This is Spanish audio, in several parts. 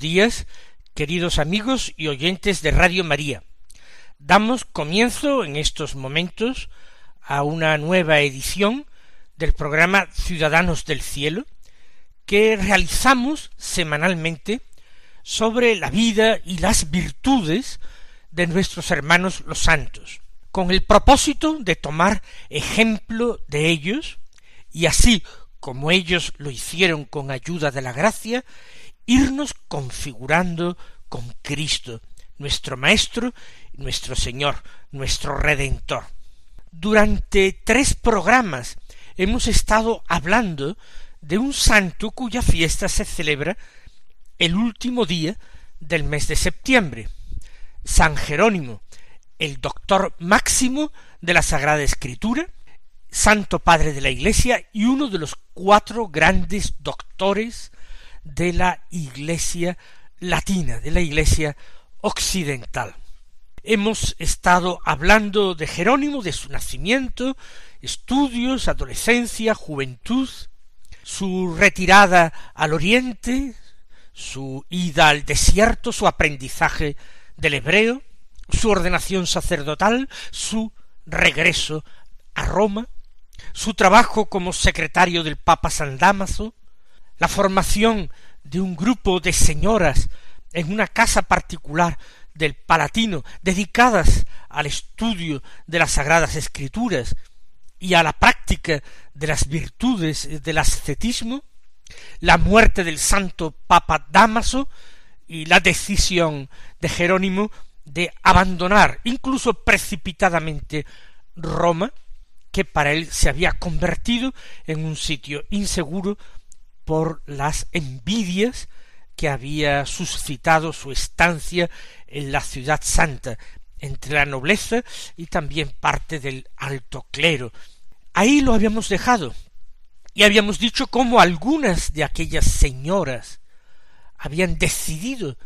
Días, queridos amigos y oyentes de Radio María. Damos comienzo en estos momentos a una nueva edición del programa Ciudadanos del Cielo que realizamos semanalmente sobre la vida y las virtudes de nuestros hermanos los santos, con el propósito de tomar ejemplo de ellos y así como ellos lo hicieron con ayuda de la gracia, irnos configurando con Cristo, nuestro Maestro, nuestro Señor, nuestro Redentor. Durante tres programas hemos estado hablando de un santo cuya fiesta se celebra el último día del mes de septiembre, San Jerónimo, el doctor máximo de la Sagrada Escritura, santo padre de la Iglesia y uno de los cuatro grandes doctores de la Iglesia latina, de la Iglesia occidental. Hemos estado hablando de Jerónimo, de su nacimiento, estudios, adolescencia, juventud, su retirada al oriente, su ida al desierto, su aprendizaje del hebreo, su ordenación sacerdotal, su regreso a Roma, su trabajo como secretario del Papa San Dámaso, la formación de un grupo de señoras en una casa particular del Palatino dedicadas al estudio de las sagradas escrituras y a la práctica de las virtudes del ascetismo, la muerte del santo Papa Damaso y la decisión de Jerónimo de abandonar incluso precipitadamente Roma, que para él se había convertido en un sitio inseguro por las envidias que había suscitado su estancia en la ciudad santa entre la nobleza y también parte del alto clero. Ahí lo habíamos dejado y habíamos dicho cómo algunas de aquellas señoras habían decidido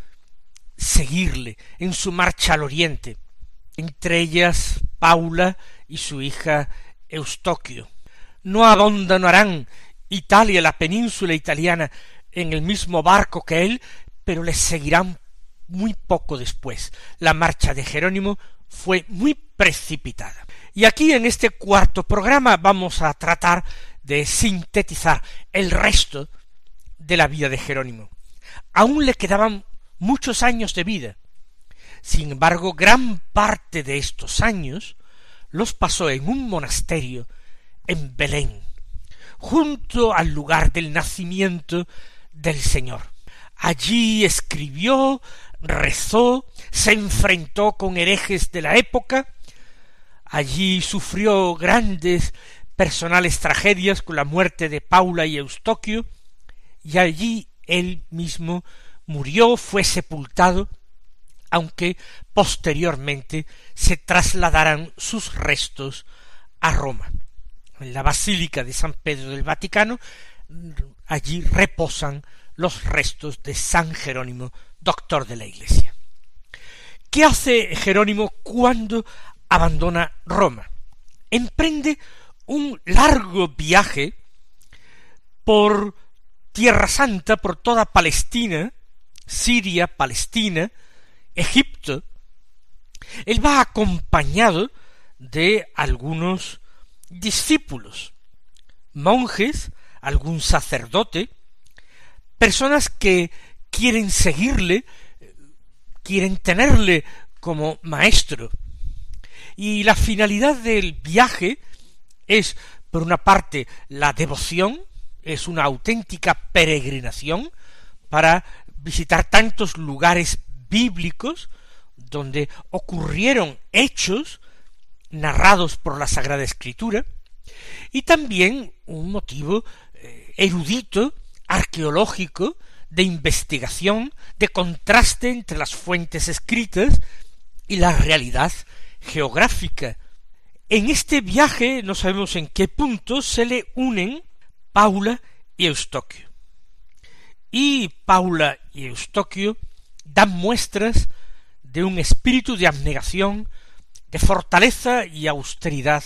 seguirle en su marcha al oriente, entre ellas Paula y su hija Eustoquio. No abandonarán Italia, la península italiana, en el mismo barco que él, pero le seguirán muy poco después. La marcha de Jerónimo fue muy precipitada. Y aquí en este cuarto programa vamos a tratar de sintetizar el resto de la vida de Jerónimo. Aún le quedaban muchos años de vida. Sin embargo, gran parte de estos años los pasó en un monasterio en Belén, junto al lugar del nacimiento del Señor. Allí escribió, rezó, se enfrentó con herejes de la época, allí sufrió grandes personales tragedias con la muerte de Paula y Eustoquio, y allí él mismo murió, fue sepultado, aunque posteriormente se trasladaran sus restos a Roma en la Basílica de San Pedro del Vaticano, allí reposan los restos de San Jerónimo, doctor de la Iglesia. ¿Qué hace Jerónimo cuando abandona Roma? Emprende un largo viaje por Tierra Santa, por toda Palestina, Siria, Palestina, Egipto. Él va acompañado de algunos discípulos, monjes, algún sacerdote, personas que quieren seguirle, quieren tenerle como maestro. Y la finalidad del viaje es por una parte la devoción, es una auténtica peregrinación para visitar tantos lugares bíblicos donde ocurrieron hechos narrados por la Sagrada Escritura, y también un motivo eh, erudito, arqueológico, de investigación, de contraste entre las fuentes escritas y la realidad geográfica. En este viaje no sabemos en qué punto se le unen Paula y Eustoquio. Y Paula y Eustoquio dan muestras de un espíritu de abnegación, de fortaleza y austeridad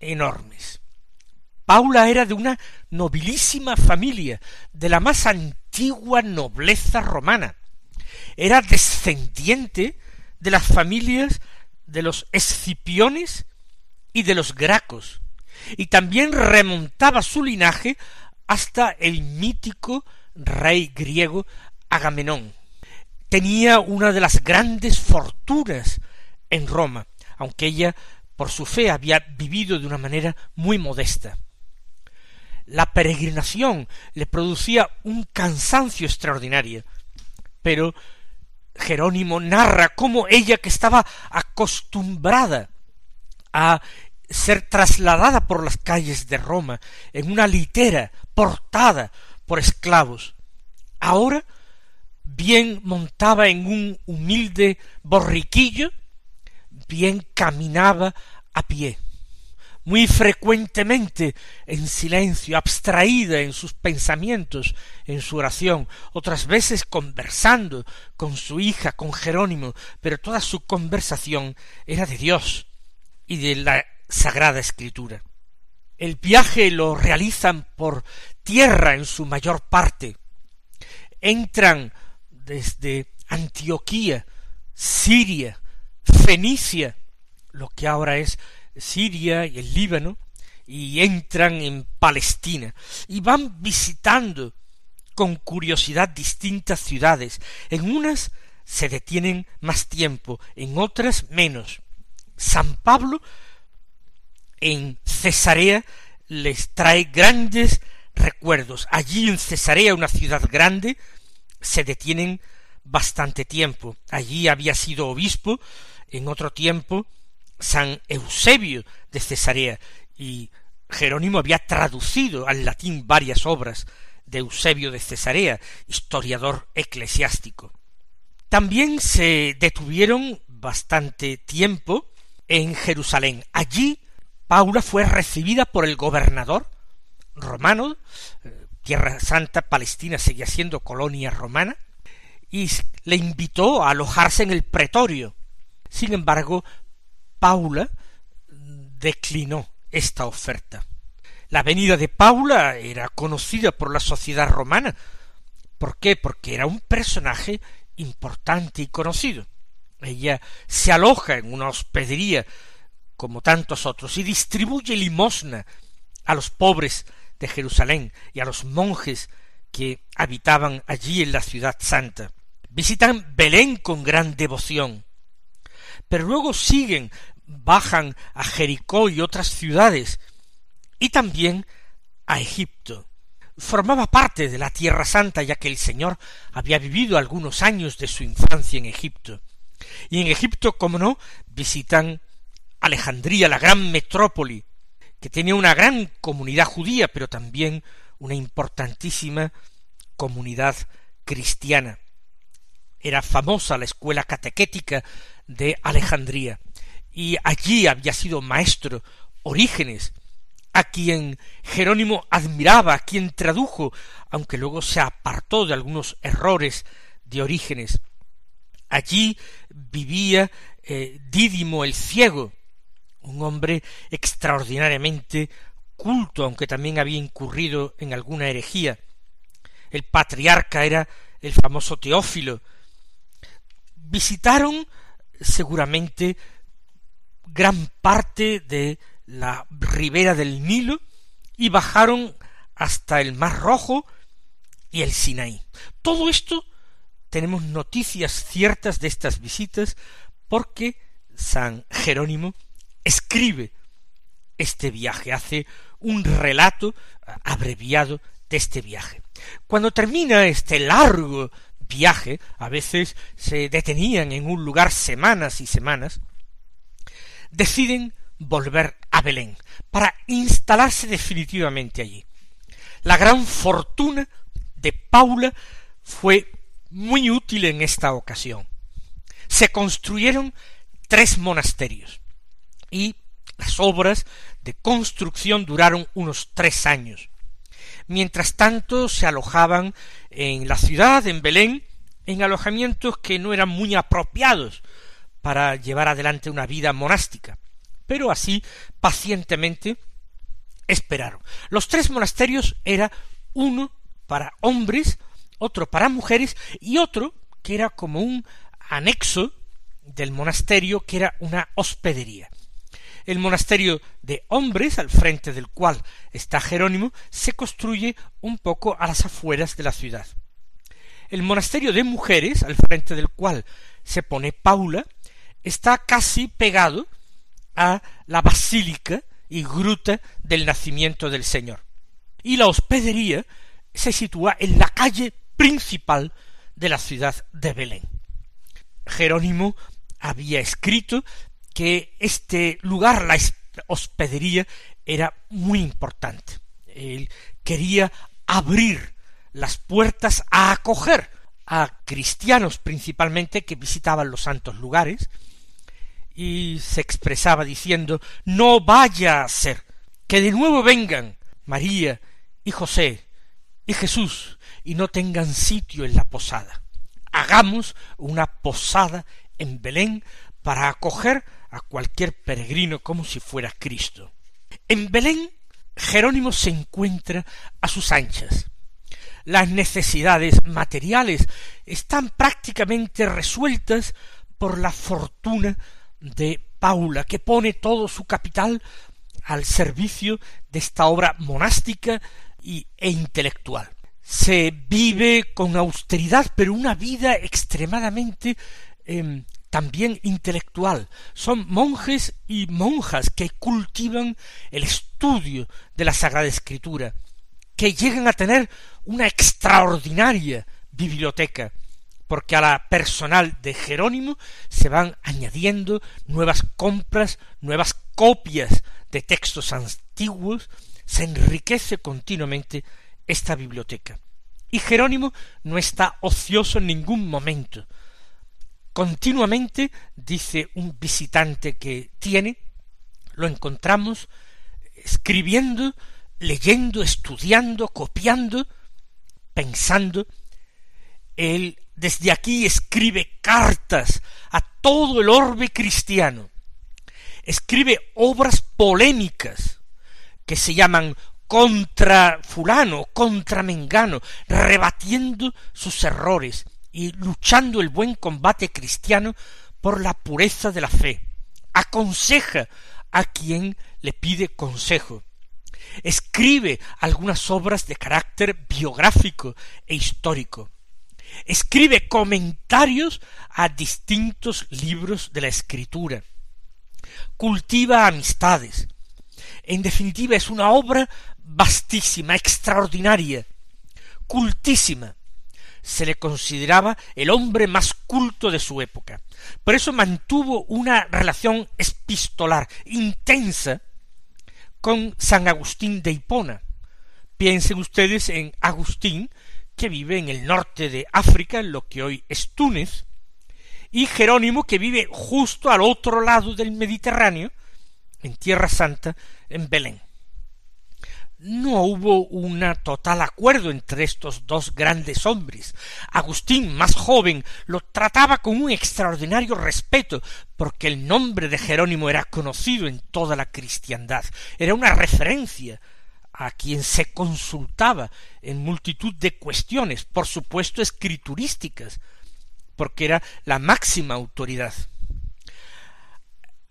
enormes. Paula era de una nobilísima familia, de la más antigua nobleza romana. Era descendiente de las familias de los escipiones y de los gracos, y también remontaba su linaje hasta el mítico rey griego Agamenón tenía una de las grandes fortunas en Roma, aunque ella por su fe había vivido de una manera muy modesta. La peregrinación le producía un cansancio extraordinario, pero Jerónimo narra cómo ella que estaba acostumbrada a ser trasladada por las calles de Roma en una litera portada por esclavos, ahora bien montaba en un humilde borriquillo, bien caminaba a pie, muy frecuentemente en silencio, abstraída en sus pensamientos, en su oración, otras veces conversando con su hija, con Jerónimo, pero toda su conversación era de Dios y de la Sagrada Escritura. El viaje lo realizan por tierra en su mayor parte. Entran desde Antioquía, Siria, Fenicia, lo que ahora es Siria y el Líbano, y entran en Palestina, y van visitando con curiosidad distintas ciudades. En unas se detienen más tiempo, en otras menos. San Pablo en Cesarea les trae grandes recuerdos. Allí en Cesarea, una ciudad grande, se detienen bastante tiempo. Allí había sido obispo en otro tiempo San Eusebio de Cesarea y Jerónimo había traducido al latín varias obras de Eusebio de Cesarea, historiador eclesiástico. También se detuvieron bastante tiempo en Jerusalén. Allí Paula fue recibida por el gobernador romano, eh, Tierra Santa, Palestina seguía siendo colonia romana, y le invitó a alojarse en el pretorio. Sin embargo, Paula declinó esta oferta. La venida de Paula era conocida por la sociedad romana. ¿Por qué? Porque era un personaje importante y conocido. Ella se aloja en una hospedería como tantos otros y distribuye limosna a los pobres de Jerusalén y a los monjes que habitaban allí en la ciudad santa. Visitan Belén con gran devoción, pero luego siguen, bajan a Jericó y otras ciudades, y también a Egipto. Formaba parte de la Tierra Santa, ya que el Señor había vivido algunos años de su infancia en Egipto. Y en Egipto, como no, visitan Alejandría, la gran metrópoli, que tenía una gran comunidad judía, pero también una importantísima comunidad cristiana. Era famosa la escuela catequética de Alejandría, y allí había sido maestro Orígenes, a quien Jerónimo admiraba, a quien tradujo, aunque luego se apartó de algunos errores de Orígenes. Allí vivía eh, Dídimo el ciego, un hombre extraordinariamente culto, aunque también había incurrido en alguna herejía. El patriarca era el famoso Teófilo. Visitaron seguramente gran parte de la ribera del Nilo y bajaron hasta el Mar Rojo y el Sinaí. Todo esto tenemos noticias ciertas de estas visitas porque San Jerónimo escribe este viaje, hace un relato abreviado de este viaje. Cuando termina este largo viaje, a veces se detenían en un lugar semanas y semanas, deciden volver a Belén para instalarse definitivamente allí. La gran fortuna de Paula fue muy útil en esta ocasión. Se construyeron tres monasterios y las obras de construcción duraron unos tres años. Mientras tanto se alojaban en la ciudad, en Belén, en alojamientos que no eran muy apropiados para llevar adelante una vida monástica. Pero así pacientemente esperaron. Los tres monasterios era uno para hombres, otro para mujeres y otro que era como un anexo del monasterio que era una hospedería. El monasterio de hombres, al frente del cual está Jerónimo, se construye un poco a las afueras de la ciudad. El monasterio de mujeres, al frente del cual se pone Paula, está casi pegado a la basílica y gruta del nacimiento del Señor. Y la hospedería se sitúa en la calle principal de la ciudad de Belén. Jerónimo había escrito que este lugar, la hospedería, era muy importante. Él quería abrir las puertas a acoger a cristianos principalmente que visitaban los santos lugares, y se expresaba diciendo no vaya a ser que de nuevo vengan María y José y Jesús y no tengan sitio en la posada. Hagamos una posada en Belén para acoger a cualquier peregrino como si fuera Cristo. En Belén, Jerónimo se encuentra a sus anchas. Las necesidades materiales están prácticamente resueltas por la fortuna de Paula, que pone todo su capital al servicio de esta obra monástica y, e intelectual. Se vive con austeridad, pero una vida extremadamente em, también intelectual. Son monjes y monjas que cultivan el estudio de la Sagrada Escritura, que llegan a tener una extraordinaria biblioteca, porque a la personal de Jerónimo se van añadiendo nuevas compras, nuevas copias de textos antiguos, se enriquece continuamente esta biblioteca. Y Jerónimo no está ocioso en ningún momento, continuamente, dice un visitante que tiene, lo encontramos escribiendo, leyendo, estudiando, copiando, pensando. Él desde aquí escribe cartas a todo el orbe cristiano. Escribe obras polémicas que se llaman contra fulano, contra mengano, rebatiendo sus errores, y luchando el buen combate cristiano por la pureza de la fe. Aconseja a quien le pide consejo. Escribe algunas obras de carácter biográfico e histórico. Escribe comentarios a distintos libros de la escritura. Cultiva amistades. En definitiva, es una obra vastísima, extraordinaria, cultísima, se le consideraba el hombre más culto de su época. Por eso mantuvo una relación epistolar intensa con San Agustín de Hipona. Piensen ustedes en Agustín, que vive en el norte de África, en lo que hoy es Túnez, y Jerónimo, que vive justo al otro lado del Mediterráneo, en Tierra Santa, en Belén no hubo un total acuerdo entre estos dos grandes hombres. Agustín, más joven, lo trataba con un extraordinario respeto, porque el nombre de Jerónimo era conocido en toda la cristiandad, era una referencia a quien se consultaba en multitud de cuestiones, por supuesto escriturísticas, porque era la máxima autoridad.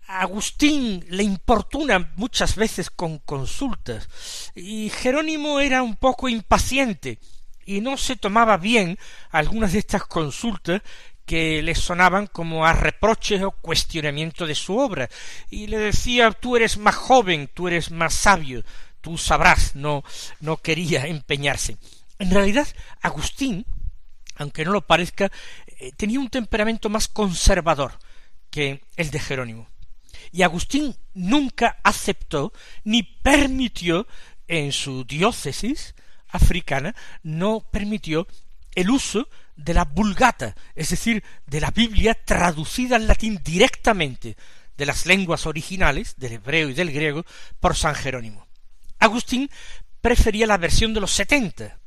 Agustín le importuna muchas veces con consultas, y Jerónimo era un poco impaciente, y no se tomaba bien algunas de estas consultas que le sonaban como a reproches o cuestionamiento de su obra, y le decía tú eres más joven, tú eres más sabio, tú sabrás, no, no quería empeñarse. En realidad, Agustín, aunque no lo parezca, eh, tenía un temperamento más conservador que el de Jerónimo. Y Agustín nunca aceptó ni permitió en su diócesis africana, no permitió el uso de la vulgata, es decir, de la Biblia traducida al latín directamente de las lenguas originales, del hebreo y del griego, por San Jerónimo. Agustín prefería la versión de los setenta,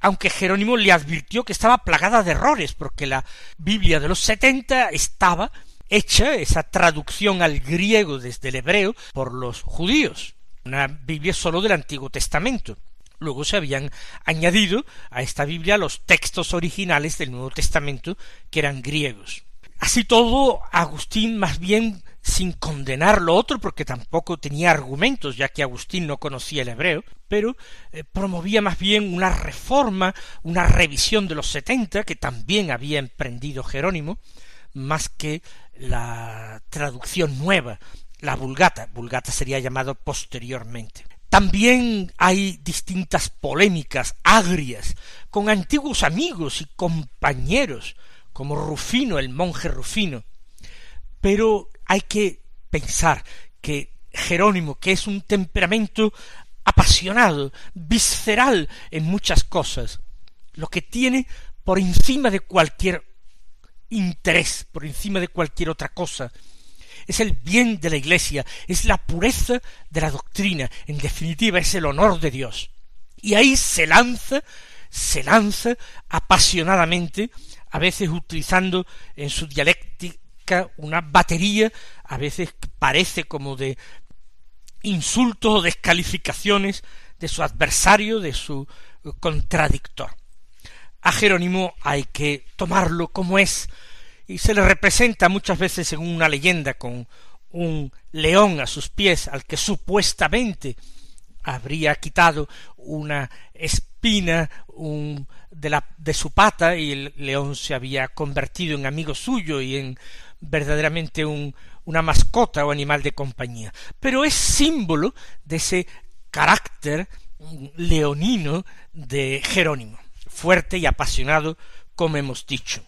aunque Jerónimo le advirtió que estaba plagada de errores, porque la Biblia de los setenta estaba hecha, esa traducción al griego desde el hebreo, por los judíos, una Biblia sólo del Antiguo Testamento. Luego se habían añadido a esta Biblia los textos originales del Nuevo Testamento, que eran griegos. Así todo, Agustín más bien sin condenar lo otro, porque tampoco tenía argumentos, ya que Agustín no conocía el hebreo, pero eh, promovía más bien una reforma, una revisión de los setenta, que también había emprendido Jerónimo, más que la traducción nueva, la vulgata. Vulgata sería llamado posteriormente. También hay distintas polémicas agrias con antiguos amigos y compañeros, como Rufino, el monje Rufino. Pero hay que pensar que Jerónimo, que es un temperamento apasionado, visceral en muchas cosas, lo que tiene por encima de cualquier interés, por encima de cualquier otra cosa, es el bien de la Iglesia, es la pureza de la doctrina, en definitiva es el honor de Dios. Y ahí se lanza, se lanza apasionadamente, a veces utilizando en su dialéctica una batería, a veces parece como de insultos o descalificaciones de su adversario, de su contradictor. A Jerónimo hay que tomarlo como es, y se le representa muchas veces en una leyenda con un león a sus pies al que supuestamente habría quitado una espina de, de su pata y el león se había convertido en amigo suyo y en verdaderamente un, una mascota o animal de compañía. Pero es símbolo de ese carácter leonino de Jerónimo, fuerte y apasionado, como hemos dicho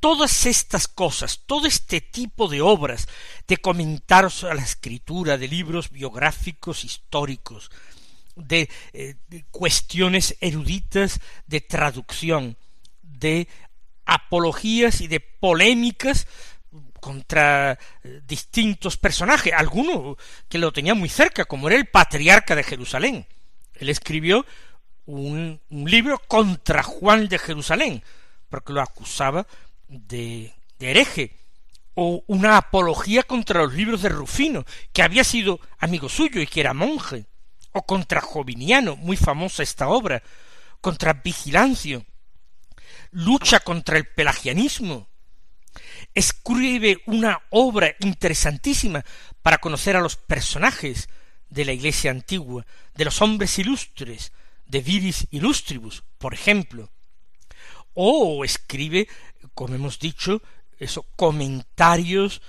todas estas cosas, todo este tipo de obras, de comentarios a la escritura, de libros biográficos históricos, de, eh, cuestiones eruditas de traducción, de apologías y de polémicas contra eh, distintos personajes, alguno que lo tenía muy cerca, como era el patriarca de Jerusalén. Él escribió un libro contra Juan de Jerusalén, porque lo acusaba de, hereje, o una apología contra los libros de Rufino, que había sido amigo suyo y que era monje, o contra Joviniano, muy famosa esta obra, contra Vigilancio, lucha contra el pelagianismo, escribe una obra interesantísima para conocer a los personajes de la Iglesia antigua, de los hombres ilustres, de Viris Illustribus, por ejemplo, o escribe como hemos dicho, eso, comentarios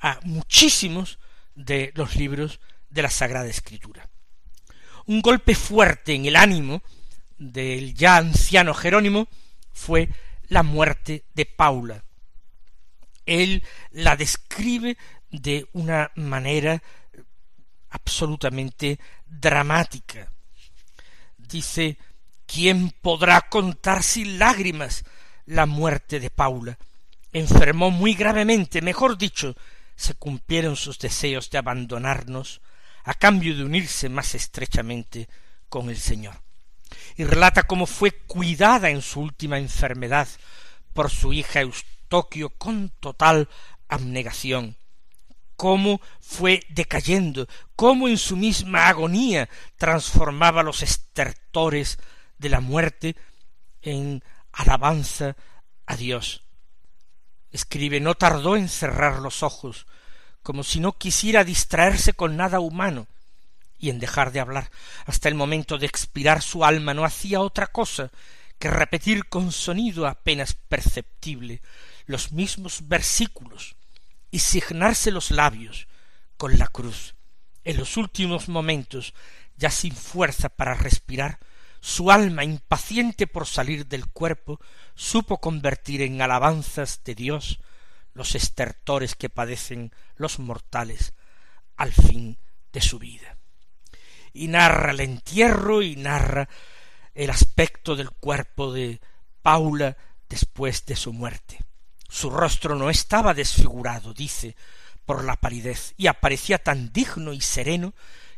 a muchísimos de los libros de la Sagrada Escritura. Un golpe fuerte en el ánimo del ya anciano Jerónimo fue la muerte de Paula. Él la describe de una manera absolutamente dramática. Dice, ¿quién podrá contar sin lágrimas la muerte de Paula. Enfermó muy gravemente, mejor dicho, se cumplieron sus deseos de abandonarnos a cambio de unirse más estrechamente con el Señor. Y relata cómo fue cuidada en su última enfermedad por su hija Eustoquio con total abnegación, cómo fue decayendo, cómo en su misma agonía transformaba los estertores de la muerte en alabanza a Dios. Escribe, no tardó en cerrar los ojos, como si no quisiera distraerse con nada humano, y en dejar de hablar. Hasta el momento de expirar su alma no hacía otra cosa que repetir con sonido apenas perceptible los mismos versículos y signarse los labios con la cruz. En los últimos momentos, ya sin fuerza para respirar, su alma impaciente por salir del cuerpo supo convertir en alabanzas de Dios los estertores que padecen los mortales al fin de su vida. Y narra el entierro y narra el aspecto del cuerpo de Paula después de su muerte. Su rostro no estaba desfigurado, dice, por la palidez, y aparecía tan digno y sereno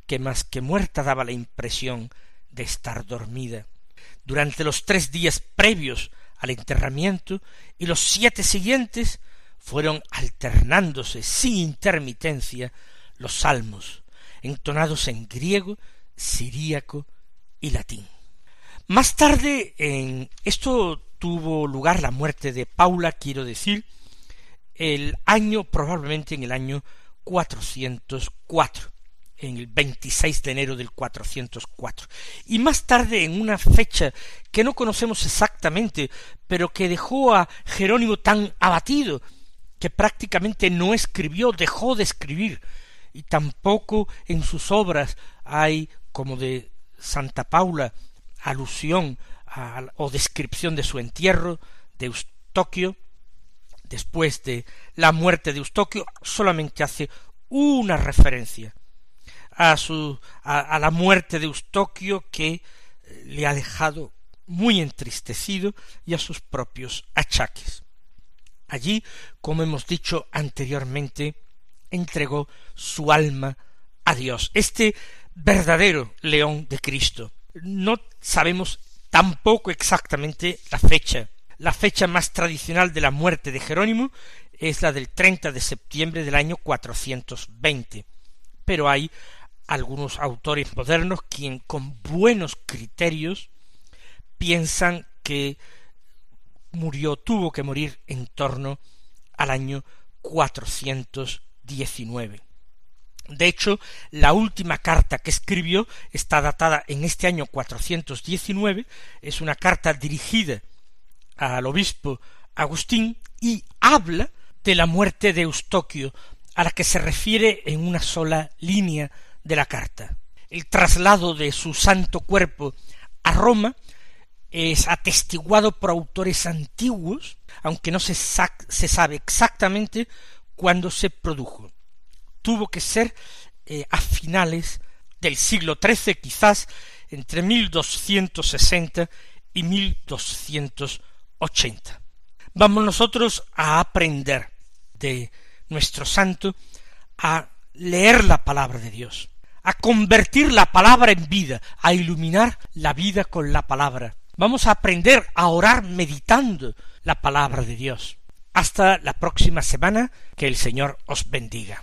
que más que muerta daba la impresión de estar dormida. Durante los tres días previos al enterramiento y los siete siguientes fueron alternándose sin intermitencia los salmos, entonados en griego, siríaco y latín. Más tarde, en esto tuvo lugar la muerte de Paula, quiero decir, el año, probablemente en el año 404, en el 26 de enero del 404. Y más tarde, en una fecha que no conocemos exactamente, pero que dejó a Jerónimo tan abatido, que prácticamente no escribió, dejó de escribir, y tampoco en sus obras hay, como de Santa Paula, alusión o descripción de su entierro de Eustoquio, después de la muerte de Eustoquio, solamente hace una referencia a su a, la muerte de Eustoquio que eh, le ha dejado muy entristecido y a sus propios achaques. Allí, como hemos dicho anteriormente, entregó su alma a Dios. Este verdadero león de Cristo. No sabemos tampoco exactamente la fecha. La fecha más tradicional de la muerte de Jerónimo es la del 30 de septiembre del año 420. Pero hay algunos autores modernos quien con buenos criterios piensan que murió, tuvo que morir en torno al año 419. De hecho, la última carta que escribió está datada en este año 419, es una carta dirigida al obispo Agustín y habla de la muerte de Eustoquio, a la que se refiere en una sola línea de la carta. El traslado de su santo cuerpo a Roma es atestiguado por autores antiguos, aunque no se, se sabe exactamente cuándo se produjo. Tuvo que ser eh, a finales del siglo XIII, quizás entre 1260 y 1280. Vamos nosotros a aprender de nuestro santo a leer la palabra de Dios, a convertir la palabra en vida, a iluminar la vida con la palabra, Vamos a aprender a orar meditando la palabra de Dios. Hasta la próxima semana, que el Señor os bendiga.